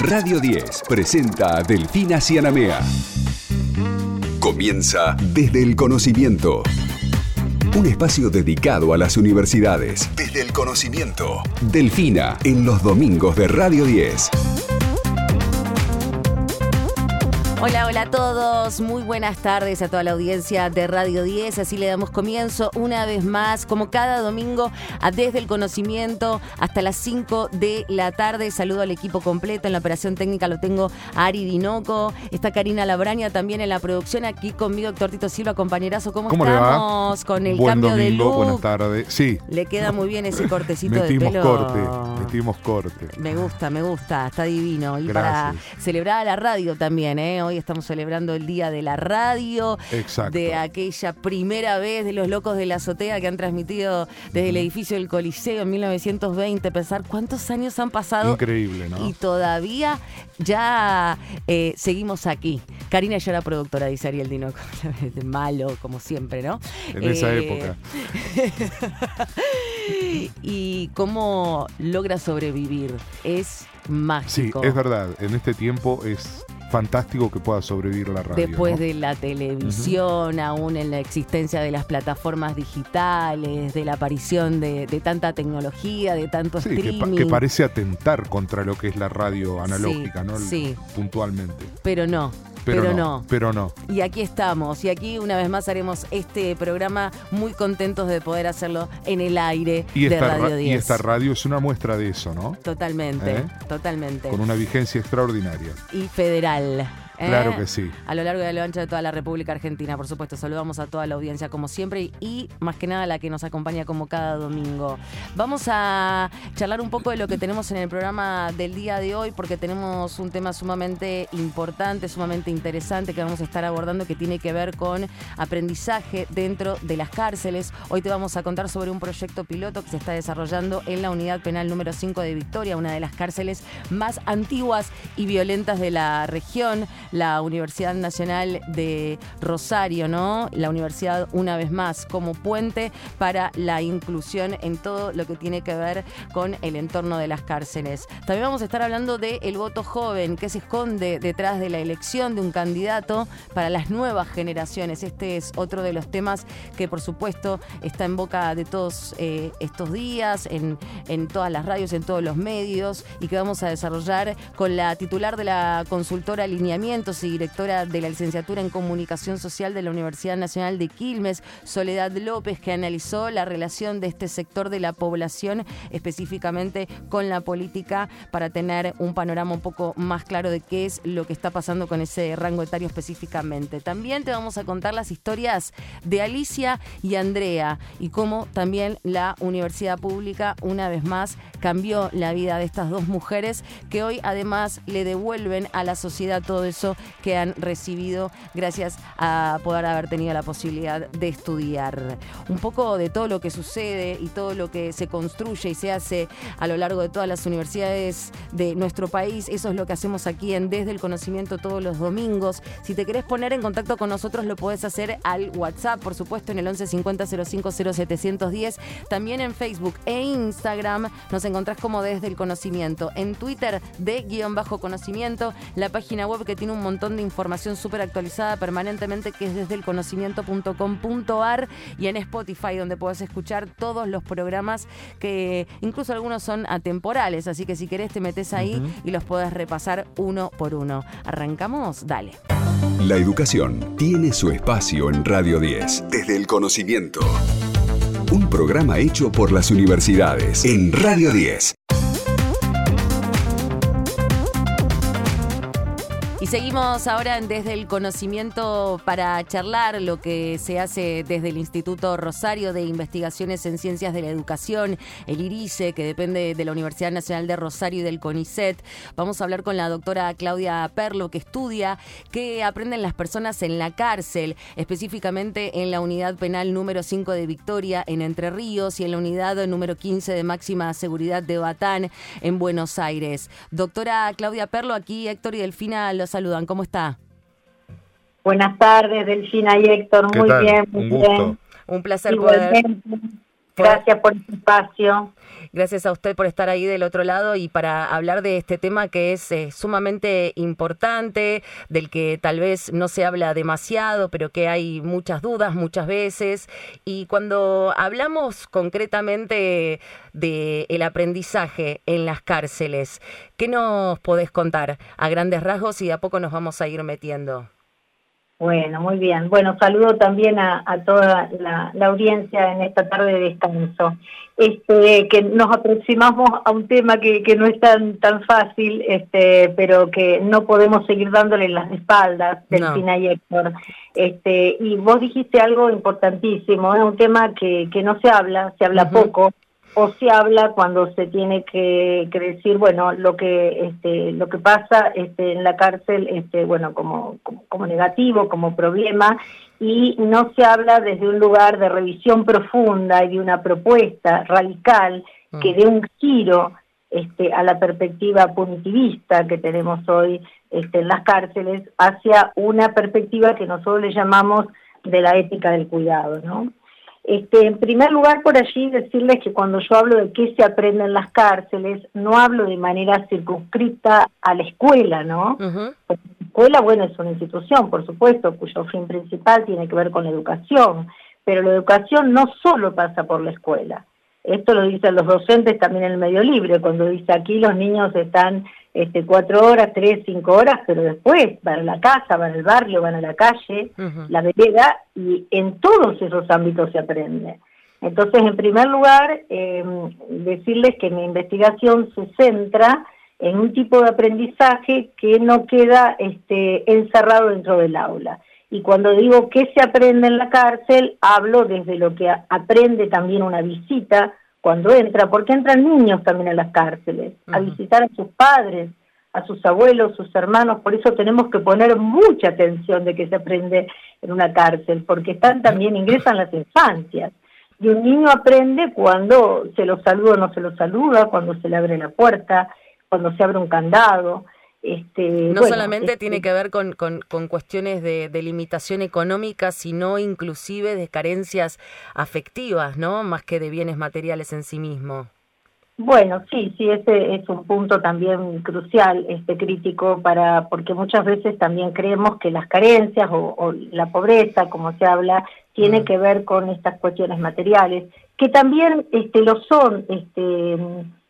Radio 10 presenta a Delfina Cianamea. Comienza desde el conocimiento. Un espacio dedicado a las universidades. Desde el conocimiento. Delfina en los domingos de Radio 10. Hola, hola a todos. Muy buenas tardes a toda la audiencia de Radio 10. Así le damos comienzo una vez más, como cada domingo, a Desde el Conocimiento hasta las 5 de la tarde. Saludo al equipo completo. En la operación técnica lo tengo a Ari Dinoco. Está Karina Labraña también en la producción. Aquí conmigo, doctor Tito Silva, compañerazo. ¿Cómo, ¿Cómo le va? estamos con el Buen cambio de domingo, look? buenas tardes. Sí, Le queda muy bien ese cortecito de metimos pelo. corte, metimos corte. Me gusta, me gusta, está divino. Y para celebrar a la radio también, ¿eh? Hoy estamos celebrando el Día de la Radio, Exacto. de aquella primera vez de los locos de la azotea que han transmitido desde el edificio del Coliseo en 1920. Pensar cuántos años han pasado Increíble, ¿no? y todavía ya eh, seguimos aquí. Karina ya era productora, dice Ariel Dino. Malo, como siempre, ¿no? En esa Eh, época. y cómo logra sobrevivir. Es Sí, mágico. es verdad. En este tiempo es fantástico que pueda sobrevivir la radio. Después ¿no? de la televisión, aún en la existencia de las plataformas digitales, de la aparición de, de tanta tecnología, de tanto Sí, que, pa- streaming. que parece atentar contra lo que es la radio analógica, Sí, ¿no? sí. Puntualmente. Pero no, Pero, pero, no, no. Pero no. Y aquí estamos, y aquí una vez más haremos este programa muy contentos de poder hacerlo en el aire Y de Radio ra- 10. y esta radio es una muestra de eso, ¿no? Totalmente, ¿Eh? totalmente. Con una vigencia extraordinaria. Y federal. ¿Eh? Claro que sí. A lo largo y a lo ancho de toda la República Argentina, por supuesto. Saludamos a toda la audiencia como siempre y, y más que nada a la que nos acompaña como cada domingo. Vamos a charlar un poco de lo que tenemos en el programa del día de hoy porque tenemos un tema sumamente importante, sumamente interesante que vamos a estar abordando que tiene que ver con aprendizaje dentro de las cárceles. Hoy te vamos a contar sobre un proyecto piloto que se está desarrollando en la unidad penal número 5 de Victoria, una de las cárceles más antiguas y violentas de la región, la Universidad Nacional de Rosario, ¿no? La universidad una vez más como puente para la inclusión en todo lo que tiene que ver con el entorno de las cárceles. También vamos a estar hablando del el voto joven, que se esconde detrás de la elección de un candidato para las nuevas generaciones. Este es otro de los temas que por supuesto está en boca de todos eh, estos días, en, en todas las radios, en todos los medios, y que vamos a desarrollar con la titular de la consultora Y directora de la licenciatura en Comunicación Social de la Universidad Nacional de Quilmes, Soledad López, que analizó la relación de este sector de la población específicamente con la política para tener un panorama un poco más claro de qué es lo que está pasando con ese rango etario específicamente. También te vamos a contar las historias de Alicia y Andrea y cómo también la universidad pública una vez más cambió la vida de estas dos mujeres que hoy además le devuelven a la sociedad todo eso que han recibido gracias a poder haber tenido la posibilidad de estudiar. Un poco de todo lo que sucede y todo lo que se construye y se hace a lo largo de todas las universidades de nuestro país. Eso es lo que hacemos aquí en Desde el Conocimiento todos los domingos. Si te querés poner en contacto con nosotros, lo podés hacer al WhatsApp, por supuesto, en el 11 50 05 0710. También en Facebook e Instagram nos encontrás como Desde el Conocimiento. En Twitter, de guion bajo conocimiento. La página web que tiene un montón de información súper actualizada permanentemente, que es desde el conocimiento.com.ar y en Spotify, donde podés escuchar todos los programas que incluso algunos son atemporales. Así que si querés, te metes ahí y los podés repasar uno por uno. ¿Arrancamos? Dale. La educación tiene su espacio en Radio 10. Desde el conocimiento. Un programa hecho por las universidades en Radio 10. Y seguimos ahora desde el conocimiento para charlar lo que se hace desde el Instituto Rosario de Investigaciones en Ciencias de la Educación, el IRICE, que depende de la Universidad Nacional de Rosario y del CONICET. Vamos a hablar con la doctora Claudia Perlo, que estudia qué aprenden las personas en la cárcel, específicamente en la unidad penal número 5 de Victoria, en Entre Ríos, y en la unidad número 15 de máxima seguridad de Batán, en Buenos Aires. Doctora Claudia Perlo, aquí Héctor y Delfina los saludan. ¿Cómo está? Buenas tardes, Delfina y Héctor. ¿Qué Muy tal? bien, muy Un gusto. bien. Un placer poder. Gracias por este espacio. Gracias a usted por estar ahí del otro lado y para hablar de este tema que es eh, sumamente importante, del que tal vez no se habla demasiado, pero que hay muchas dudas muchas veces. Y cuando hablamos concretamente del el aprendizaje en las cárceles, ¿qué nos podés contar a grandes rasgos y de a poco nos vamos a ir metiendo? Bueno, muy bien. Bueno, saludo también a, toda la, audiencia en esta tarde de descanso. Este, que nos aproximamos a un tema que, que no es tan, tan fácil, este, pero que no podemos seguir dándole las espaldas, del no. y Héctor. Este, y vos dijiste algo importantísimo, es un tema que, que no se habla, se habla poco, o se habla cuando se tiene que, decir bueno lo que este, lo que pasa este, en la cárcel este, bueno como, como, negativo como problema y no se habla desde un lugar de revisión profunda y de una propuesta radical que mm. dé un giro este, a la perspectiva punitivista que tenemos hoy este, en las cárceles hacia una perspectiva que nosotros le llamamos de la ética del cuidado, ¿no? Este, en primer lugar, por allí decirles que cuando yo hablo de qué se aprende en las cárceles, no hablo de manera circunscrita a la escuela, ¿no? La escuela, bueno, es una institución, por supuesto, cuyo fin principal tiene que ver con la educación, pero la educación no solo pasa por la escuela. Esto lo dicen los docentes también en el medio libre, cuando dice aquí los niños están este, cuatro horas, tres, cinco horas, pero después van a la casa, van al barrio, van a la calle, la vereda, y en todos esos ámbitos se aprende. Entonces, en primer lugar, em, decirles que mi investigación se centra en un tipo de aprendizaje que no queda este, encerrado dentro del aula. Y cuando digo qué se aprende en la cárcel, hablo desde lo que aprende también una visita, cuando entra, porque entran niños también a las cárceles, a visitar a sus padres, a sus abuelos, sus hermanos, por eso tenemos que poner mucha atención de que se aprende en una cárcel, porque están también, ingresan las infancias. Y un niño aprende cuando se lo saluda o no se lo saluda, cuando se le abre la puerta, cuando se abre un candado. Este, no solamente este tiene que ver con, con, cuestiones de, de, limitación económica, sino inclusive de carencias afectivas, ¿no? Más que de bienes materiales en sí mismo. Bueno, sí, sí, ese es un punto también crucial, este crítico, para porque muchas veces también creemos que las carencias o, la pobreza, como se habla, tiene mm. que ver con estas cuestiones materiales, que también este, lo son, este,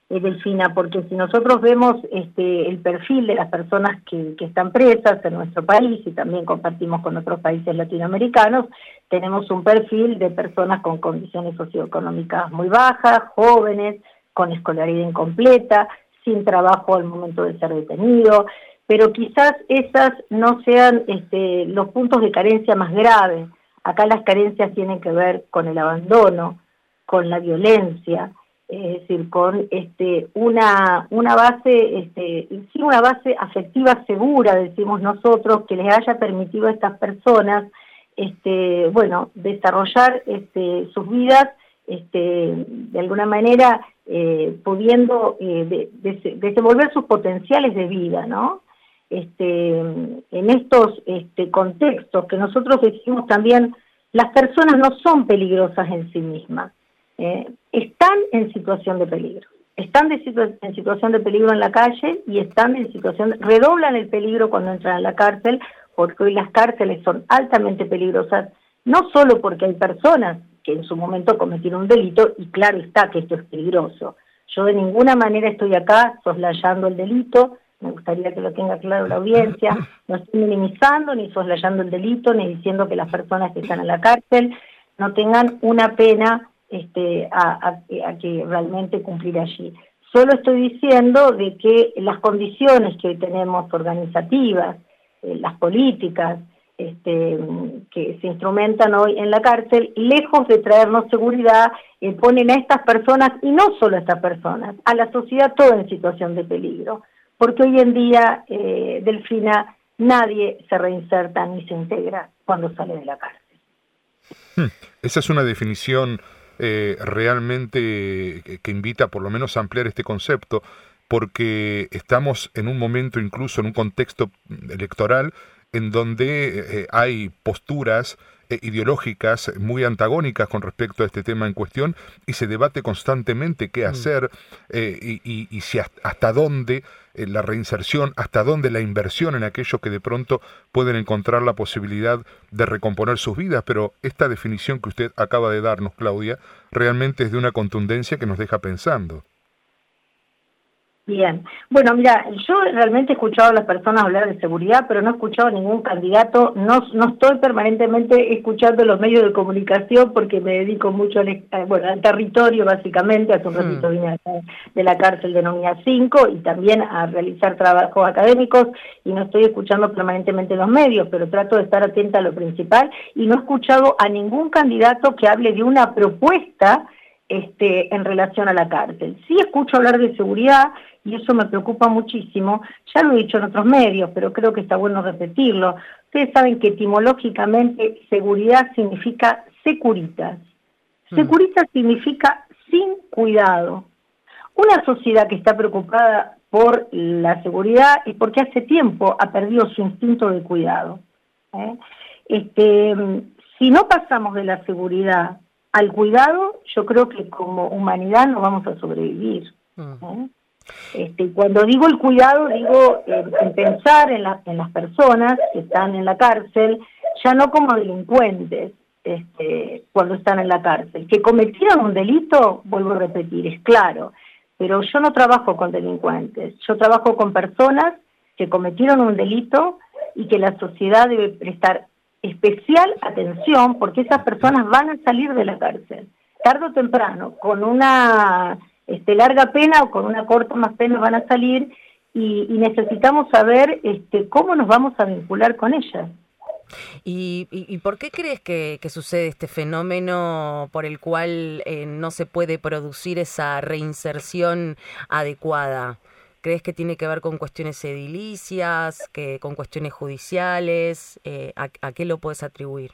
eh, Delfina, porque si nosotros vemos este, el perfil de las personas que, están presas en nuestro país y también compartimos con otros países latinoamericanos, tenemos un perfil de personas con condiciones socioeconómicas muy bajas, jóvenes, con escolaridad incompleta, sin trabajo al momento de ser detenido, pero quizás esas no sean este, los puntos de carencia más graves. Acá las carencias tienen que ver con el abandono, con la violencia, es decir, con este, una, una base, este, sí, una base afectiva segura, decimos nosotros, que les haya permitido a estas personas, este, bueno, desarrollar este, sus vidas, este, de alguna manera, eh, pudiendo eh, desenvolver sus potenciales de vida, ¿no? Este, en estos este, contextos que nosotros decimos también, las personas no son peligrosas en sí mismas eh, están en situación de peligro. Están en situación de peligro en la calle y están en situación, redoblan el peligro cuando entran a la cárcel, porque hoy las cárceles son altamente peligrosas, no solo porque hay personas que en su momento cometieron un delito, y claro está que esto es peligroso. Yo de ninguna manera estoy acá soslayando el delito, me gustaría que lo tenga claro la audiencia, no estoy minimizando ni soslayando el delito, ni diciendo que las personas que están en la cárcel no tengan una pena este, a, que realmente cumplir allí. Solo estoy diciendo de que las condiciones que hoy tenemos organizativas, eh, las políticas este, que se instrumentan hoy en la cárcel, lejos de traernos seguridad, eh, ponen a estas personas, y no solo a estas personas, a la sociedad toda en situación de peligro. Porque hoy en día, eh, Delfina, nadie se reinserta ni se integra cuando sale de la cárcel. Hmm, esa es una definición eh, realmente que invita por lo menos a ampliar este concepto, porque estamos en un momento, incluso en un contexto electoral, en donde eh, hay posturas eh, ideológicas muy antagónicas con respecto a este tema en cuestión y se debate constantemente qué mm. hacer eh, y, si hasta, dónde eh, la reinserción, hasta dónde la inversión en aquellos que de pronto pueden encontrar la posibilidad de recomponer sus vidas. Pero esta definición que usted acaba de darnos, Claudia, realmente es de una contundencia que nos deja pensando. Bien, bueno, mira, yo realmente he escuchado a las personas hablar de seguridad, pero no he escuchado a ningún candidato, no, no estoy permanentemente escuchando los medios de comunicación porque me dedico mucho al, bueno, al territorio básicamente, hace un hmm. ratito vine de la cárcel de Nomía 5 y también a realizar trabajos académicos y no estoy escuchando permanentemente los medios, pero trato de estar atenta a lo principal y no he escuchado a ningún candidato que hable de una propuesta este, en relación a la cárcel. Sí escucho hablar de seguridad y eso me preocupa muchísimo. Ya lo he dicho en otros medios, pero creo que está bueno repetirlo. Ustedes saben que etimológicamente seguridad significa securitas. Hmm. Securitas significa sin cuidado. Una sociedad que está preocupada por la seguridad es porque hace tiempo ha perdido su instinto de cuidado. ¿eh? Este, si no pasamos de la seguridad al cuidado, yo creo que como humanidad no vamos a sobrevivir. Hmm. ¿eh? Este, cuando digo el cuidado, digo en pensar en, en, las personas que están en la cárcel, ya no como delincuentes este, cuando están en la cárcel. Que cometieron un delito, vuelvo a repetir, es claro, pero yo no trabajo con delincuentes, yo trabajo con personas que cometieron un delito y que la sociedad debe prestar especial atención porque esas personas van a salir de la cárcel, tarde o temprano, con una este, larga pena o con una corta más pena van a salir y, necesitamos saber este, cómo nos vamos a vincular con ellas. ¿Y, por qué crees que, sucede este fenómeno por el cual eh, no se puede producir esa reinserción adecuada? ¿Crees que tiene que ver con cuestiones edilicias, que, con cuestiones judiciales? Eh, ¿a, qué lo puedes atribuir?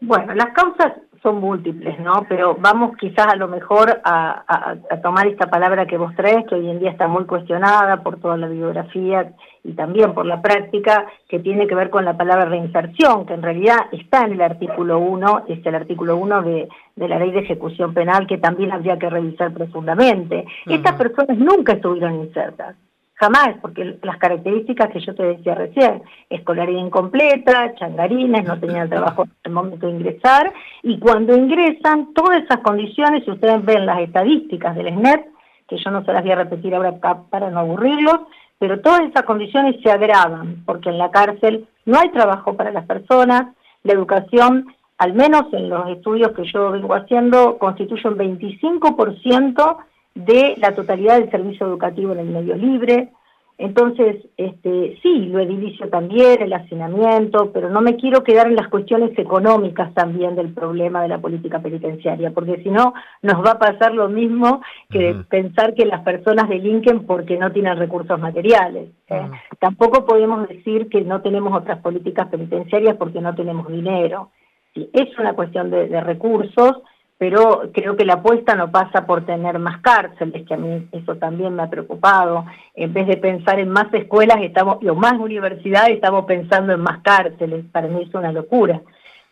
Bueno, las causas son múltiples, ¿no? Pero vamos quizás a lo mejor a, tomar esta palabra que vos traes, que hoy en día está muy cuestionada por toda la bibliografía y también por la práctica, que tiene que ver con la palabra reinserción, que en realidad está en el artículo 1, es el artículo 1 de, la ley de ejecución penal, que también habría que revisar profundamente. Estas personas nunca estuvieron insertas. Jamás, porque las características que yo te decía recién, escolaridad incompleta, changarines, no tenían trabajo en el momento de ingresar, y cuando ingresan, todas esas condiciones, si ustedes ven las estadísticas del SNEP, que yo no se las voy a repetir ahora para no aburrirlos, pero todas esas condiciones se agravan, porque en la cárcel no hay trabajo para las personas, la educación, al menos en los estudios que yo vengo haciendo, constituye un 25% de la totalidad del servicio educativo en el medio libre. Entonces, este, sí, lo edilicio también, el hacinamiento, pero no me quiero quedar en las cuestiones económicas también del problema de la política penitenciaria, porque si no, nos va a pasar lo mismo que pensar que las personas delinquen porque no tienen recursos materiales. ¿eh? Tampoco podemos decir que no tenemos otras políticas penitenciarias porque no tenemos dinero. es una cuestión de recursos, pero creo que la apuesta no pasa por tener más cárceles, que a mí eso también me ha preocupado. En vez de pensar en más escuelas estamos, o más universidades, estamos pensando en más cárceles. Para mí es una locura.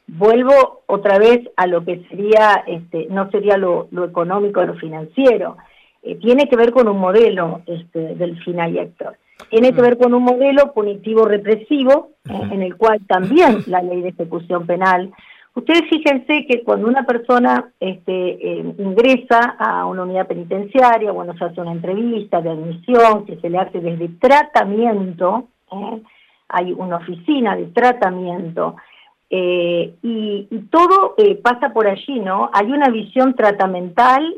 Vuelvo otra vez a lo que sería, este, no sería lo, económico, lo financiero. Eh, tiene que ver con un modelo este, del final Héctor. Tiene que mm. ver con un modelo punitivo represivo, eh, en el cual también la ley de ejecución penal Ustedes fíjense que cuando una persona este, eh, ingresa a una unidad penitenciaria, bueno, se hace una entrevista de admisión, que se le hace desde tratamiento, ¿eh? hay una oficina de tratamiento, eh, y, todo pasa por allí, ¿no? Hay una visión tratamental,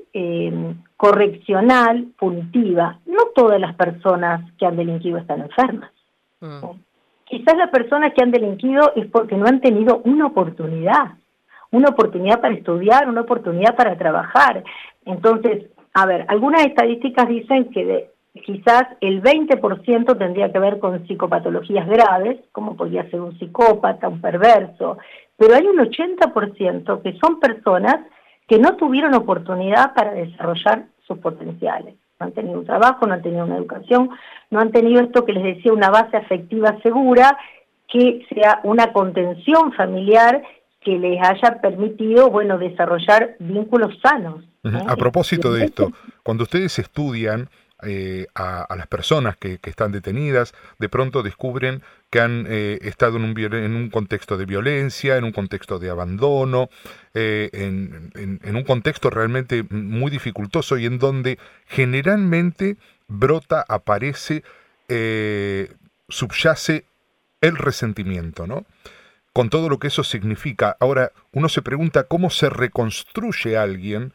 correccional, punitiva. No todas las personas que han delinquido están enfermas. Mm. Quizás las personas que han delinquido es porque no han tenido una oportunidad, una oportunidad para estudiar, una oportunidad para trabajar. Entonces, a ver, algunas estadísticas dicen que quizás el 20% tendría que ver con psicopatologías graves, como podría ser un psicópata, un perverso, pero hay un 80% que son personas que no tuvieron oportunidad para desarrollar sus potenciales no han tenido un trabajo, no han tenido una educación, no han tenido esto que les decía, una base afectiva segura, que sea una contención familiar que les haya permitido, bueno, desarrollar vínculos sanos. ¿eh? A propósito de esto, cuando ustedes estudian eh, a, las personas que, están detenidas, de pronto descubren que han eh, estado en un, en un, contexto de violencia, en un contexto de abandono, en, en, un contexto realmente muy dificultoso y en donde generalmente brota, aparece, subyace el resentimiento, ¿no? con todo lo que eso significa. Ahora, uno se pregunta cómo se reconstruye a alguien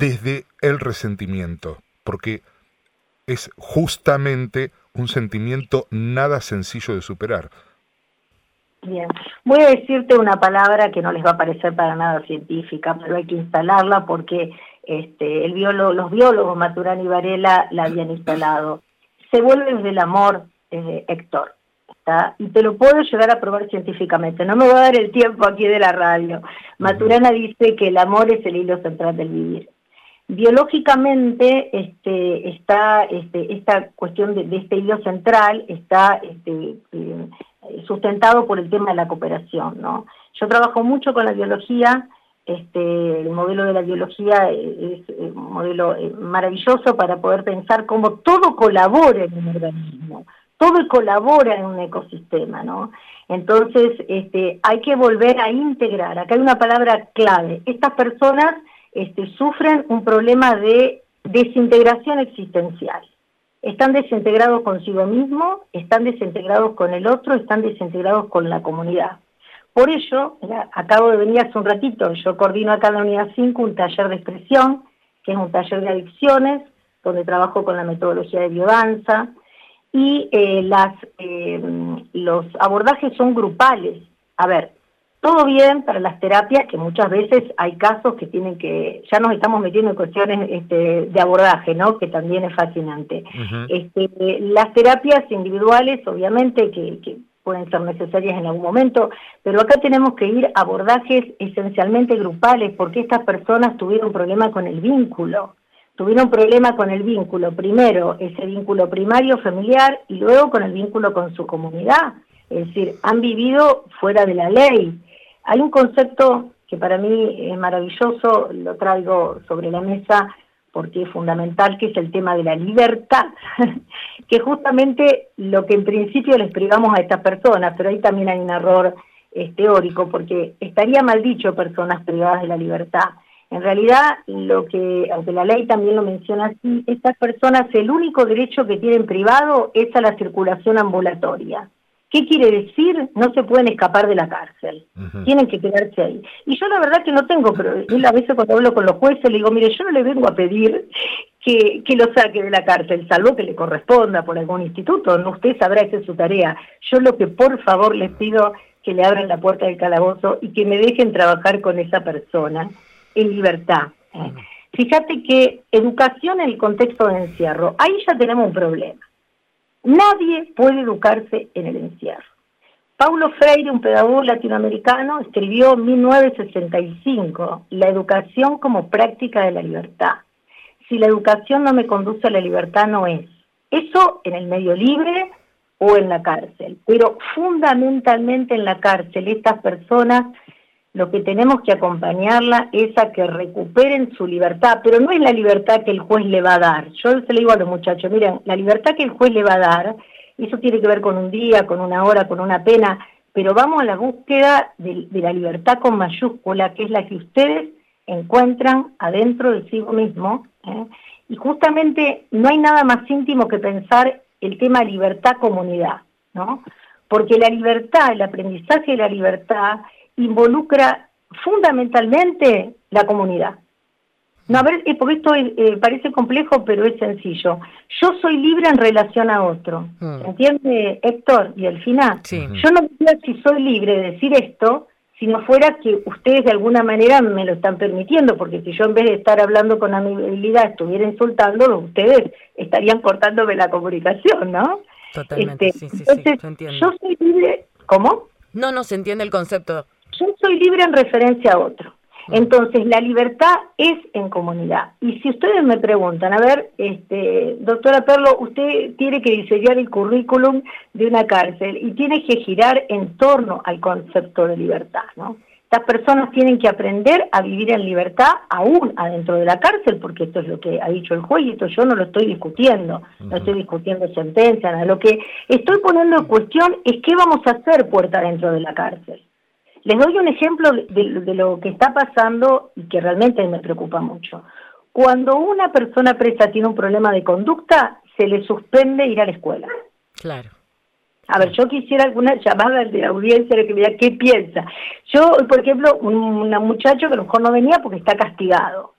desde el resentimiento, porque es justamente un sentimiento nada sencillo de superar. Bien, voy a decirte una palabra que no les va a parecer para nada científica, pero hay que instalarla porque este, el biólogo, los biólogos Maturana y Varela la habían instalado. Se vuelve desde el amor, eh, Héctor y te lo puedo llegar a probar científicamente. No me va a dar el tiempo aquí de la radio. Maturana dice que el amor es el hilo central del vivir. Biológicamente este, está este, esta cuestión de, este hilo central está este, eh, sustentado por el tema de la cooperación. ¿no? Yo trabajo mucho con la biología, este, el modelo de la biología es, un modelo eh, maravilloso para poder pensar cómo todo colabora en un organismo todo colabora en un ecosistema, ¿no? Entonces, este, hay que volver a integrar. Acá hay una palabra clave. Estas personas este, sufren un problema de desintegración existencial. Están desintegrados consigo mismo, están desintegrados con el otro, están desintegrados con la comunidad. Por ello, acabo de venir hace un ratito, yo coordino acá en la Unidad 5 un taller de expresión, que es un taller de adicciones, donde trabajo con la metodología de biodanza, y eh, eh, los abordajes son grupales. A ver, todo bien para las terapias, que muchas veces hay casos que tienen que, ya nos estamos metiendo en cuestiones este, de abordaje, ¿no? Que también es fascinante. este, las terapias individuales, obviamente, que, que pueden ser necesarias en algún momento, pero acá tenemos que ir a abordajes esencialmente grupales, porque estas personas tuvieron problemas con el vínculo tuvieron problema con el vínculo, primero ese vínculo primario familiar y luego con el vínculo con su comunidad, es decir, han vivido fuera de la ley. Hay un concepto que para mí es maravilloso, lo traigo sobre la mesa porque es fundamental, que es el tema de la libertad, que justamente lo que en principio les privamos a estas personas, pero ahí también hay un error teórico, porque estaría mal dicho personas privadas de la libertad, en realidad, lo que, aunque la ley también lo menciona así, estas personas el único derecho que tienen privado es a la circulación ambulatoria. ¿Qué quiere decir? No se pueden escapar de la cárcel, tienen que quedarse ahí. Y yo la verdad que no tengo, pero a veces cuando hablo con los jueces le digo, mire, yo no le vengo a pedir que, que lo saque de la cárcel, salvo que le corresponda por algún instituto, no usted sabrá esa es su tarea. Yo lo que por favor les pido que le abran la puerta del calabozo y que me dejen trabajar con esa persona en libertad. ¿eh? Fíjate que educación en el contexto de encierro, ahí ya tenemos un problema. Nadie puede educarse en el encierro. Paulo Freire, un pedagogo latinoamericano, escribió en 1965 La educación como práctica de la libertad. Si la educación no me conduce a la libertad, no es. Eso en el medio libre o en la cárcel. Pero fundamentalmente en la cárcel, estas personas lo que tenemos que acompañarla es a que recuperen su libertad, pero no es la libertad que el juez le va a dar. Yo se le digo a los muchachos, miren, la libertad que el juez le va a dar, eso tiene que ver con un día, con una hora, con una pena, pero vamos a la búsqueda de, la libertad con mayúscula, que es la que ustedes encuentran adentro de sí mismo. ¿eh? Y justamente no hay nada más íntimo que pensar el tema libertad-comunidad, ¿no? Porque la libertad, el aprendizaje de la libertad involucra fundamentalmente la comunidad. No, a ver, eh, porque esto eh, parece complejo, pero es sencillo. Yo soy libre en relación a otro. Mm. ¿Entiende, Héctor y Delfina? Sí. Yo no sé si soy libre de decir esto si no fuera que ustedes de alguna manera me lo están permitiendo, porque si yo en vez de estar hablando con amabilidad estuviera insultando, ustedes estarían cortándome la comunicación, ¿no? Totalmente, este, sí, sí, sí, Yo soy libre, ¿cómo? No, no se entiende el concepto yo soy libre en referencia a otro. Entonces, la libertad es en comunidad. Y si ustedes me preguntan, a ver, este, doctora Perlo, usted tiene que diseñar el currículum de una cárcel y tiene que girar en torno al concepto de libertad, ¿no? Estas personas tienen que aprender a vivir en libertad aún adentro de la cárcel, porque esto es lo que ha dicho el juez y esto yo no lo estoy discutiendo, no estoy discutiendo sentencia, nada. Lo que estoy poniendo en cuestión es qué vamos a hacer puerta dentro de la cárcel. Les doy un ejemplo de, de lo que está pasando y que realmente me preocupa mucho. Cuando una persona presa tiene un problema de conducta, se le suspende ir a la escuela. Claro. A ver, yo quisiera alguna llamada de la audiencia de que me diga qué piensa. Yo, por ejemplo, un, muchacho que a lo mejor no venía porque está castigado.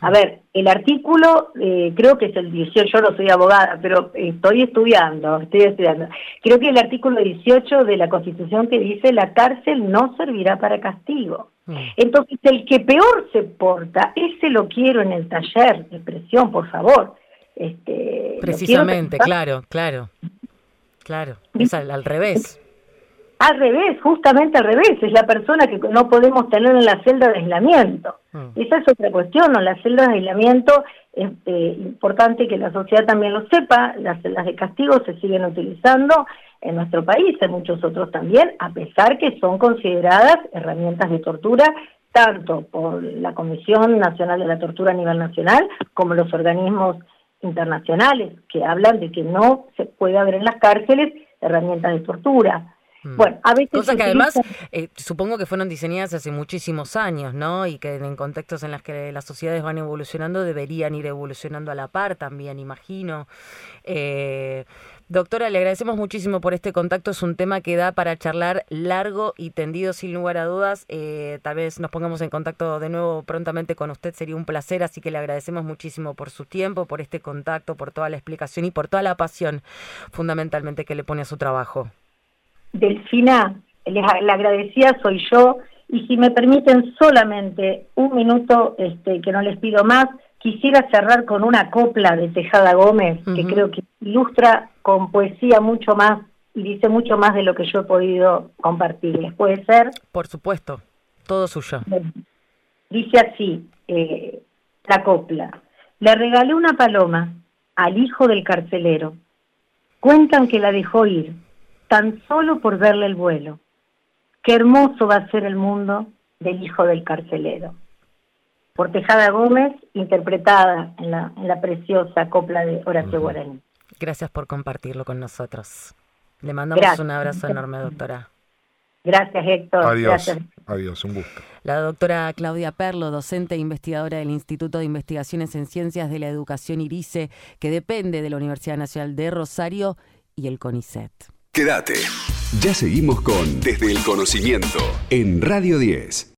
A ver, el artículo, eh, creo que es el 18, yo no soy abogada, pero estoy estudiando, estoy estudiando. Creo que el artículo 18 de la Constitución que dice la cárcel no servirá para castigo. Mm. Entonces, el que peor se porta, ese lo quiero en el taller de presión, por favor. Este, Precisamente, claro, claro. Claro, es al, revés. Al revés, justamente al revés, es la persona que no podemos tener en la celda de aislamiento. Mm. Esa es otra cuestión, ¿no? Las celdas de aislamiento, es eh, importante que la sociedad también lo sepa, las celdas de castigo se siguen utilizando en nuestro país, en muchos otros también, a pesar que son consideradas herramientas de tortura tanto por la Comisión Nacional de la Tortura a nivel nacional como los organismos internacionales que hablan de que no se puede haber en las cárceles herramientas de tortura. Mm. Bueno, a veces Cosa que además eh, supongo que fueron diseñadas hace muchísimos años, ¿no? Y que en contextos en los que las sociedades van evolucionando deberían ir evolucionando a la par también, imagino. Eh, Doctora, le agradecemos muchísimo por este contacto. Es un tema que da para charlar largo y tendido, sin lugar a dudas. Eh, tal vez nos pongamos en contacto de nuevo prontamente con usted, sería un placer. Así que le agradecemos muchísimo por su tiempo, por este contacto, por toda la explicación y por toda la pasión, fundamentalmente, que le pone a su trabajo. Delfina, la agradecida soy yo. Y si me permiten solamente un minuto, este, que no les pido más, quisiera cerrar con una copla de Tejada Gómez, que creo que ilustra con poesía mucho más y dice mucho más de lo que yo he podido compartirles. ¿Puede ser? Por supuesto, todo suyo. Dice así eh, la copla. Le regalé una paloma al hijo del carcelero. Cuentan que la dejó ir, tan solo por verle el vuelo. Qué hermoso va a ser el mundo del hijo del carcelero. Por Tejada Gómez, interpretada en la, en la preciosa copla de Horacio Guaraní. Gracias por compartirlo con nosotros. Le mandamos un abrazo enorme, doctora. Gracias, Héctor. Adiós. Adiós, un gusto. La doctora Claudia Perlo, docente e investigadora del Instituto de Investigaciones en Ciencias de la Educación IRICE, que depende de la Universidad Nacional de Rosario y el CONICET. Quédate. Ya seguimos con Desde el Conocimiento en Radio 10.